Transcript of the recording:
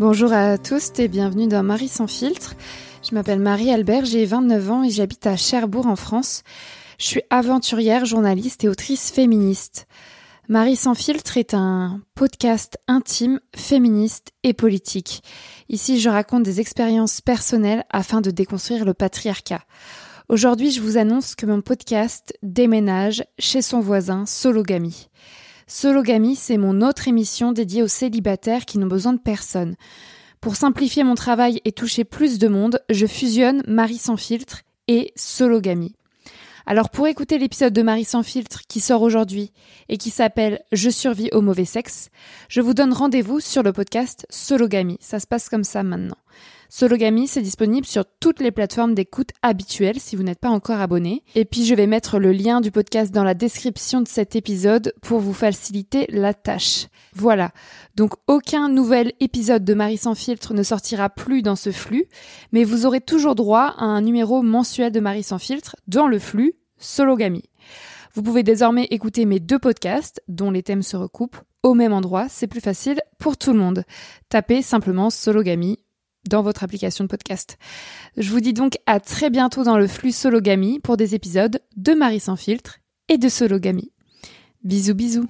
Bonjour à tous et bienvenue dans Marie sans filtre. Je m'appelle Marie Albert, j'ai 29 ans et j'habite à Cherbourg en France. Je suis aventurière, journaliste et autrice féministe. Marie sans filtre est un podcast intime, féministe et politique. Ici, je raconte des expériences personnelles afin de déconstruire le patriarcat. Aujourd'hui, je vous annonce que mon podcast déménage chez son voisin Sologamy. Sologamy, c'est mon autre émission dédiée aux célibataires qui n'ont besoin de personne. Pour simplifier mon travail et toucher plus de monde, je fusionne Marie sans filtre et Sologamy. Alors pour écouter l'épisode de Marie sans filtre qui sort aujourd'hui et qui s'appelle Je survis au mauvais sexe, je vous donne rendez-vous sur le podcast Sologamy. Ça se passe comme ça maintenant. Sologamy, c'est disponible sur toutes les plateformes d'écoute habituelles si vous n'êtes pas encore abonné. Et puis je vais mettre le lien du podcast dans la description de cet épisode pour vous faciliter la tâche. Voilà. Donc aucun nouvel épisode de Marie sans filtre ne sortira plus dans ce flux, mais vous aurez toujours droit à un numéro mensuel de Marie sans filtre dans le flux Sologamy. Vous pouvez désormais écouter mes deux podcasts, dont les thèmes se recoupent, au même endroit, c'est plus facile pour tout le monde. Tapez simplement Sologamy dans votre application de podcast. Je vous dis donc à très bientôt dans le flux Sologamy pour des épisodes de Marie sans filtre et de Sologamy. Bisous bisous